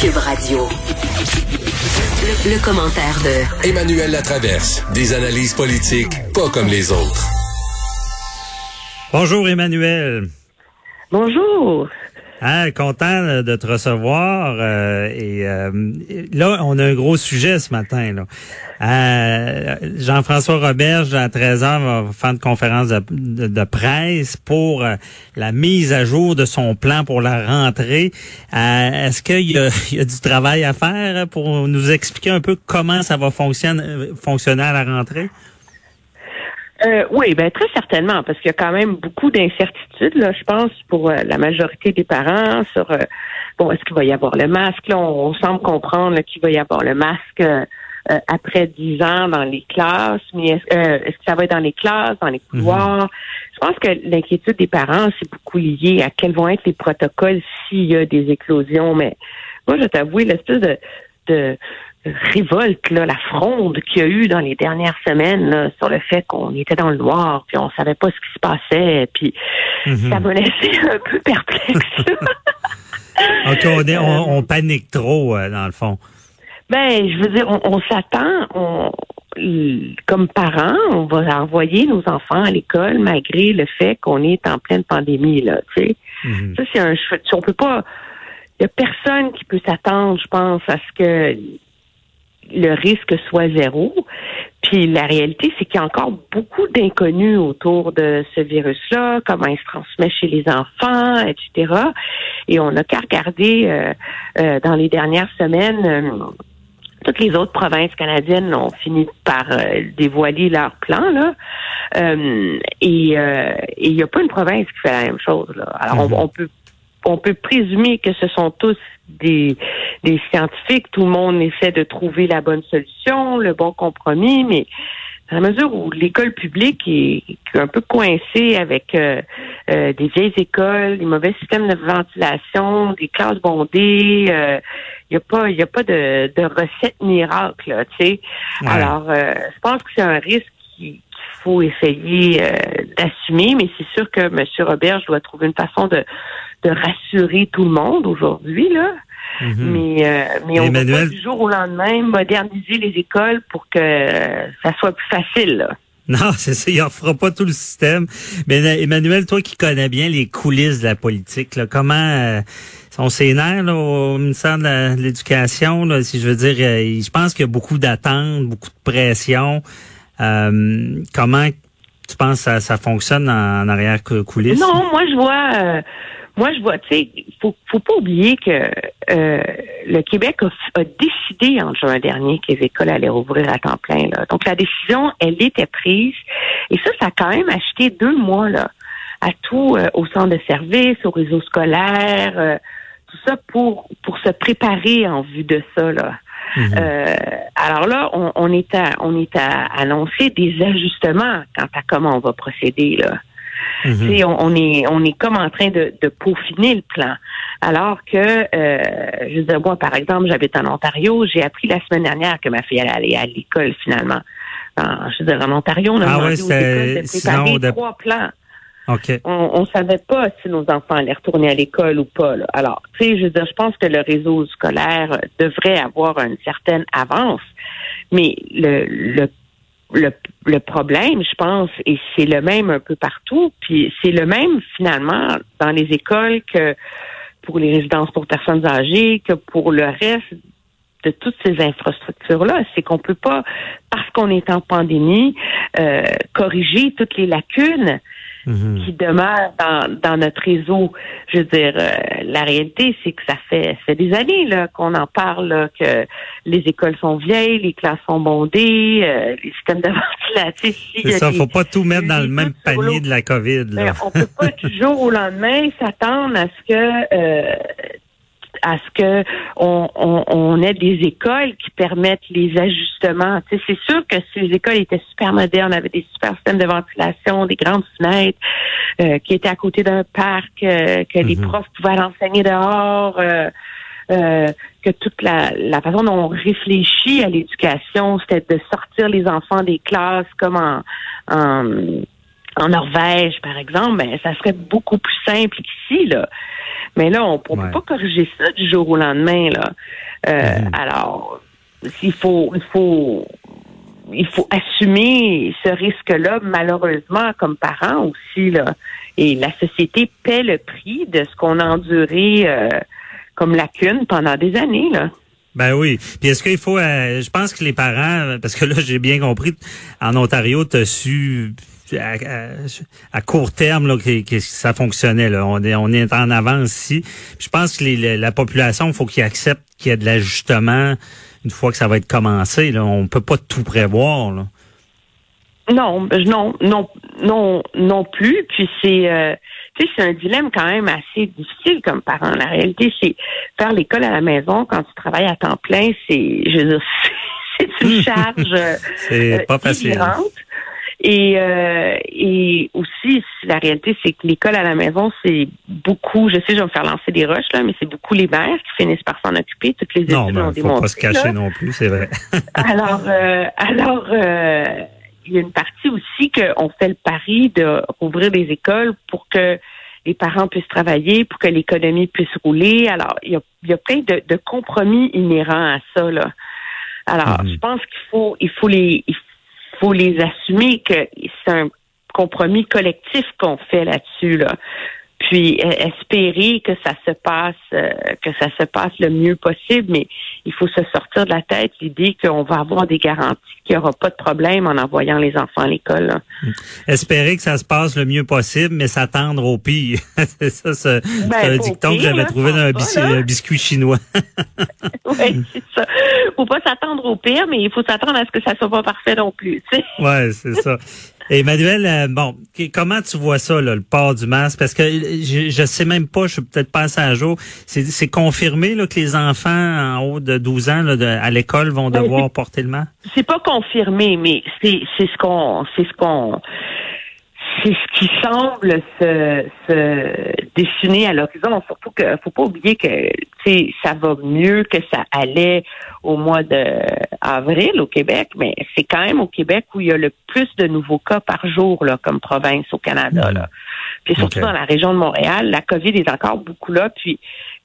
Cube Radio. Le, le commentaire de Emmanuel Latraverse. Des analyses politiques pas comme les autres. Bonjour Emmanuel. Bonjour. Ah, content de te recevoir. euh, et euh, là, on a un gros sujet ce matin. Là. Euh, Jean-François Roberge, à 13h, va faire une conférence de, presse pour la mise à jour de son plan pour la rentrée. Est-ce qu'il y, a- du travail à faire pour nous expliquer un peu comment ça va fonctionner à la rentrée? Euh, oui, ben très certainement, parce qu'il y a quand même beaucoup d'incertitudes, là, je pense, pour euh, la majorité des parents sur euh, bon, est-ce qu'il va y avoir le masque? Là, on, on semble comprendre qu'il va y avoir le masque euh, après dix ans dans les classes, mais est-ce est-ce que ça va être dans les classes, dans les couloirs? Je pense que l'inquiétude des parents, c'est beaucoup lié à quels vont être les protocoles s'il y a des éclosions. Mais moi, je t'avoue, l'espèce de, de révolte, là, la fronde qu'il y a eu dans les dernières semaines là, sur le fait qu'on était dans le noir, puis on savait pas ce qui se passait, puis Mhm. ça m'a laissé un peu perplexe. OK, on, est- on, on panique trop, euh, dans le fond. Ben, je veux dire, on, on s'attend, on, comme parents, on va envoyer nos enfants à l'école malgré le fait qu'on est en pleine pandémie, là, tu sais. Mhm. Ça, c'est un. On peut pas. Il y a personne qui peut s'attendre, je pense, à ce que le risque soit zéro. Puis la réalité, c'est qu'il y a encore beaucoup d'inconnus autour de ce virus-là, comment il se transmet chez les enfants, etc. Et on n'a qu'à regarder euh, euh, dans les dernières semaines. euh, toutes les autres provinces canadiennes ont fini par euh, dévoiler leur plan là, Euh, et euh, il n'y a pas une province qui fait la même chose là. Alors Mhm. on, on peut on peut présumer que ce sont tous des des scientifiques. Tout le monde essaie de trouver la bonne solution, le bon compromis, mais dans la mesure où l'école publique est, est un peu coincée avec euh, euh, des vieilles écoles, des mauvais systèmes de ventilation, des classes bondées, euh, il n'y a pas, y a pas de, de recette miracle, tu sais. Ouais. Alors, euh, je pense que c'est un risque qui- qu'il faut essayer euh, d'assumer, mais c'est sûr que M. Robert doit trouver une façon de, de rassurer tout le monde aujourd'hui, là. Mhm. Mais, euh, mais on ne Emmanuel- pas du jour au lendemain moderniser les écoles pour que euh, ça soit plus facile. Là. Non, c'est ça, il en fera pas tout le système. Mais euh, Emmanuel, toi qui connais bien les coulisses de la politique, là, comment euh, on s'énerve là, au ministère de l'Éducation, là, si je veux dire, euh, je pense qu'il y a beaucoup d'attentes, beaucoup de pression. Euh, comment tu penses que ça, ça fonctionne en, en arrière cou- coulisses? Non, moi je vois, euh, moi je vois, tu sais, faut, faut pas oublier que euh, le Québec a, a décidé en juin dernier que les écoles allaient rouvrir à temps plein. Là. Donc la décision, elle était prise, et ça, ça a quand même acheté deux mois là à tout euh, au centre de service, au réseau scolaire, euh, tout ça pour pour se préparer en vue de ça là. Mhm. Euh, alors là, on, on est à on est à annoncer des ajustements quant à comment on va procéder là. Mhm. On, on est on est comme en train de, de peaufiner le plan. Alors que euh, je veux dire, moi, par exemple, j'habite en Ontario, j'ai appris la semaine dernière que ma fille allait aller à l'école finalement. En, je veux dire, en Ontario, on a Ah demandé ouais, aux c'est- écoles de sinon, préparer de- trois plans on, on savait pas si nos enfants allaient retourner à l'école ou pas. là. Alors, tu sais, je veux dire, je pense que le réseau scolaire devrait avoir une certaine avance, mais le, le le, le problème, je pense, et c'est le même un peu partout, puis c'est le même finalement dans les écoles que pour les résidences pour personnes âgées, que pour le reste de toutes ces infrastructures-là, c'est qu'on peut pas, parce qu'on est en pandémie, euh, corriger toutes les lacunes Mhm. qui demeurent dans, dans notre réseau. Je veux dire, euh, la réalité, c'est que ça fait, ça fait des années là, qu'on en parle, là, que les écoles sont vieilles, les classes sont bondées, euh, les systèmes de ventilation. C'est ça, des- faut pas tout mettre dans le même panier de la COVID. Là. On peut pas du jour au lendemain s'attendre à ce que euh, à ce que on, on, on ait des écoles qui permettent les ajustements. Tu sais, c'est sûr que si les écoles étaient super modernes, avaient des super systèmes de ventilation, des grandes fenêtres, euh, qui étaient à côté d'un parc, euh, que les Mhm. profs pouvaient enseigner dehors, euh, euh, que toute la, la façon dont on réfléchit à l'éducation, c'était de sortir les enfants des classes comme en, en en Norvège, par exemple, ben, ça serait beaucoup plus simple qu'ici, là. Mais là, on ne peut pas corriger ça du jour au lendemain, là. Euh. Alors, il faut, il faut, il faut assumer ce risque-là, malheureusement, comme parents aussi, là. Et la société paie le prix de ce qu'on a enduré euh, comme lacune pendant des années, là. Ben oui. Puis est-ce qu'il faut, euh, je pense que les parents, parce que là j'ai bien compris, en Ontario, tu as su à, court terme là, que, ça fonctionnait. Là. On, est, on est en avance ici. je pense que la population, il faut qu'il accepte qu'il y a de l'ajustement une fois que ça va être commencé. Là. On peut pas tout prévoir. Là. Non, non, non, non, non plus. Puis c'est, euh, tu sais, c'est un dilemme quand même assez difficile comme parent. La réalité, c'est faire l'école à la maison quand tu travailles à temps plein, c'est, je veux dire, c'est une charge. c'est pas euh, facile. Et, euh, et aussi, la réalité, c'est que l'école à la maison, c'est beaucoup, je sais, je vais me faire lancer des roches, là, mais c'est beaucoup les mères qui finissent par s'en occuper. Toutes les études non, ben, faut pas se cacher non plus, c'est vrai. alors, euh, alors, euh, il y a une partie aussi qu'on fait le pari de rouvrir des écoles pour que les parents puissent travailler, pour que l'économie puisse rouler. Alors, il y a, il y a plein de, de compromis inhérents à ça, là. Alors, mhm. je pense qu'il faut, il faut les, il faut les assumer que c'est un compromis collectif qu'on fait là-dessus. Là. Puis euh, espérer que ça se passe, euh, que ça se passe le mieux possible, mais il faut se sortir de la tête l'idée qu'on va avoir des garanties, qu'il n'y aura pas de problème en envoyant les enfants à l'école. Espérer que ça se passe le mieux possible, mais s'attendre au pire. c'est ça, c'est ben, un dicton que j'avais trouvé dans un biscuit, chinois. oui, c'est ça. Faut pas s'attendre au pire, mais il faut s'attendre à ce que ça soit pas parfait non plus. Oui, c'est ça. Emmanuel, euh, bon, comment tu vois ça, le port du masque? Parce que je, je sais même pas, je suis peut-être pas assez à jour. C'est confirmé là, que les enfants en haut de 12 ans là, à l'école vont devoir porter le masque? C'est pas confirmé, mais c'est ce qu'on c'est ce qu'on c'est ce qui semble se, se dessiner à l'horizon. Surtout que faut pas oublier que ça va mieux que ça allait au mois d'avril au Québec, mais c'est quand même au Québec où il y a le plus de nouveaux cas par jour là, comme province au Canada. Là. Puis surtout dans la région de Montréal, la COVID est encore beaucoup là. Puis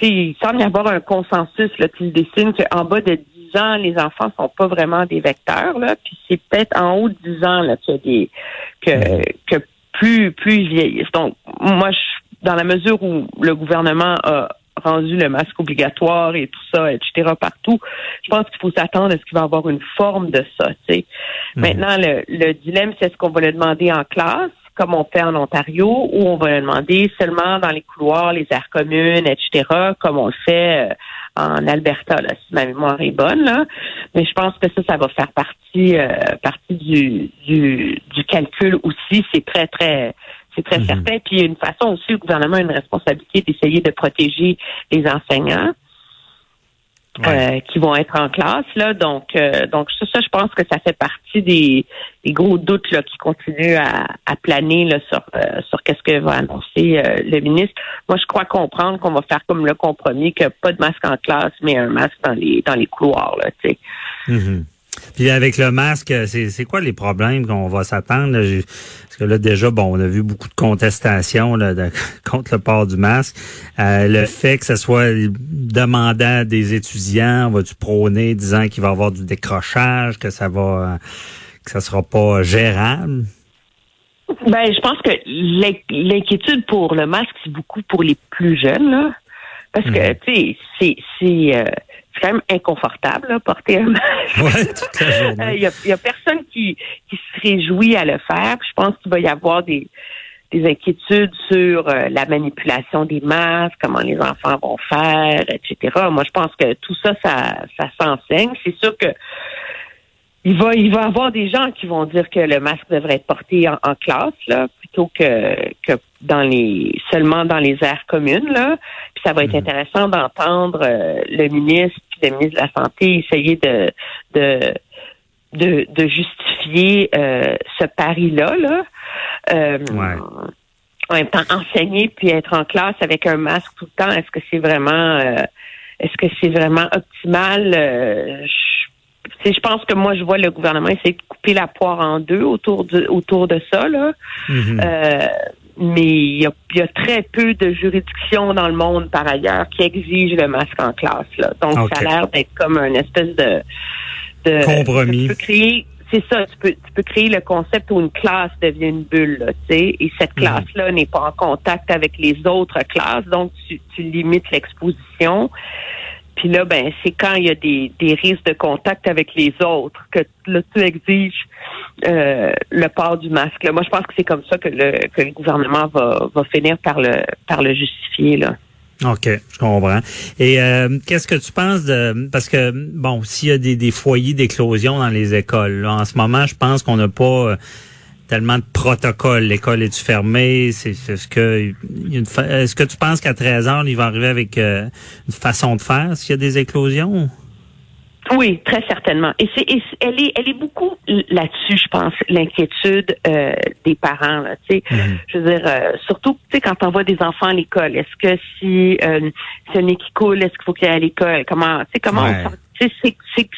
il semble y avoir un consensus là, qui dessine qu'en bas de 10 ans, les enfants sont pas vraiment des vecteurs. Là. Puis c'est peut-être en haut de 10 ans là, qu'il y a des que, que plus plus vieillissent. Donc, moi, je, dans la mesure où le gouvernement a rendu le masque obligatoire et tout ça, etc. partout, je pense qu'il faut s'attendre à ce qu'il va avoir une forme de ça. Tu mhm. Maintenant, le, le dilemme, c'est est-ce qu'on va le demander en classe, comme on fait en Ontario, ou on va le demander seulement dans les couloirs, les aires communes, etc., comme on le fait euh, en Alberta, là, si ma mémoire est bonne. Là. Mais je pense que ça, ça va faire partie, euh, partie du, du, du calcul aussi. C'est très, très c'est très mhm. certain. Puis il y a une façon aussi, le gouvernement a une responsabilité d'essayer de protéger les enseignants. Euh, qui vont être en classe là. Donc euh, donc ça, je pense que ça fait partie des, des gros doutes là qui continuent à, à planer là sur euh, sur qu'est-ce que va annoncer le ministre. Moi je crois comprendre qu'on va faire comme le compromis que pas de masque en classe mais un masque dans les dans les couloirs là tu sais. Mhm. Puis avec le masque, c'est quoi les problèmes qu'on va s'attendre? Parce que là, déjà, bon, on a vu beaucoup de contestations là, contre le port du masque. Euh, le fait que ce soit demandant des étudiants, va tu prôner disant qu'il va y avoir du décrochage, que ça va que ça sera pas gérable? Ben, je pense que l'inquiétude pour le masque, c'est beaucoup pour les plus jeunes, là. Parce que, mhm. tu sais, c'est euh, c'est quand même inconfortable, porter un masque. Il euh, y, a, y, a, personne qui, qui se réjouit à le faire. je pense qu'il va y avoir des, des inquiétudes sur euh, la manipulation des masques, comment les enfants vont faire, etc. Moi, je pense que tout ça, ça, ça s'enseigne. C'est sûr que il va, il va y avoir des gens qui vont dire que le masque devrait être porté en, classe, là, plutôt que, que dans les seulement dans les aires communes, là. Puis ça va être mhm. intéressant d'entendre euh, le ministre puis le ministre de la Santé essayer de de de, de justifier euh, ce pari-là, là. Euh, En même temps, enseigner puis être en classe avec un masque tout le temps, est-ce que c'est vraiment est-ce que c'est vraiment optimal? Je pense que moi, je vois le gouvernement essayer de couper la poire en deux autour de, autour de ça. Là. Mhm. Euh, mais il y, a, y a très peu de juridictions dans le monde, par ailleurs, qui exigent le masque en classe. Là. Donc, ça a l'air d'être comme une espèce de... de Compromis. Tu peux créer... C'est ça, tu peux, tu peux créer le concept où une classe devient une bulle, là, tu sais, et cette Mhm. classe-là n'est pas en contact avec les autres classes, donc tu, tu limites l'exposition. Puis là, ben, c'est quand il y a des, des risques de contact avec les autres que là, tu exiges euh, le port du masque. là. Moi, je pense que c'est comme ça que le, que le gouvernement va, va finir par le, par le justifier. Là. OK, je comprends. Et euh, qu'est-ce que tu penses de parce que bon, s'il y a des, des foyers d'éclosion dans les écoles, là, en ce moment, je pense qu'on n'a pas euh, tellement de protocoles. L'école est fermée, c'est est-ce que est-ce que tu penses qu'à 13 ans, il va arriver avec euh, une façon de faire s'il y a des éclosions? Oui, très certainement. Et c'est, elle est, elle est beaucoup là-dessus, je pense, l'inquiétude euh, des parents. Là, tu sais, Mhm. je veux dire, euh, surtout, tu sais, quand on voit des enfants à l'école, est-ce que si euh, c'est un nez qui coule, est-ce qu'il faut qu'il aille à l'école? Comment, tu sais, comment Ouais. on sort- tu sais, c'est, c'est,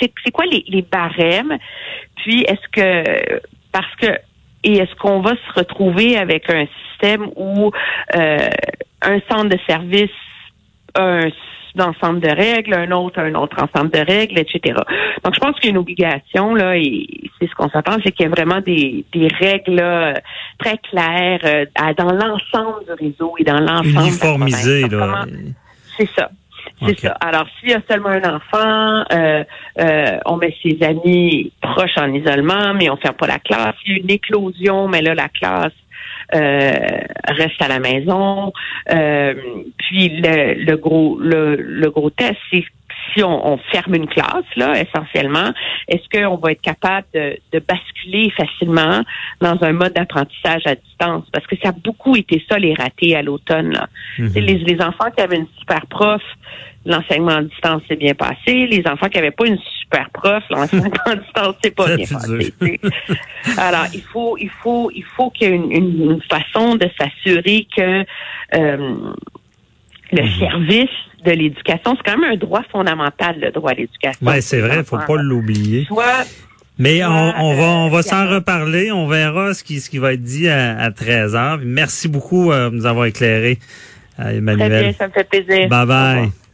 c'est, c'est quoi les, les barèmes? Puis est-ce que parce que et est-ce qu'on va se retrouver avec un système où euh, un centre de service a un ensemble de règles, un autre a un autre ensemble de règles, etc. Donc, je pense qu'il y a une obligation, là, et c'est ce qu'on s'attend, c'est qu'il y a vraiment des, des règles là, très claires euh, dans l'ensemble du réseau et dans l'ensemble. Donc, là C'est ça. C'est ça. Alors, s'il y a seulement un enfant, euh, euh, on met ses amis proches en isolement, mais on ferme pas la classe. Il y a une éclosion, mais là, la classe euh, reste à la maison. Euh, puis le, le gros le, le gros test, c'est si on, on ferme une classe, là, essentiellement, est-ce qu'on va être capable de, de basculer facilement dans un mode d'apprentissage à distance? Parce que ça a beaucoup été ça, les ratés à l'automne. là. Mhm. Les, les enfants qui avaient une super prof, l'enseignement à distance s'est bien passé. Les enfants qui n'avaient pas une super prof, l'enseignement à distance s'est pas bien passé. Alors, il faut, il faut, il faut qu'il y ait une, une- une façon de s'assurer que euh, le Mhm. service de l'éducation, c'est quand même un droit fondamental, le droit à l'éducation. Ouais, c'est vrai, faut pas l'oublier. Mais on, on va on va Euh, s'en reparler, on verra ce qui ce qui va être dit à, à 13 heures. Merci beaucoup euh, de nous avoir éclairé, euh, très Emmanuel. bien, ça me fait plaisir. Bye bye.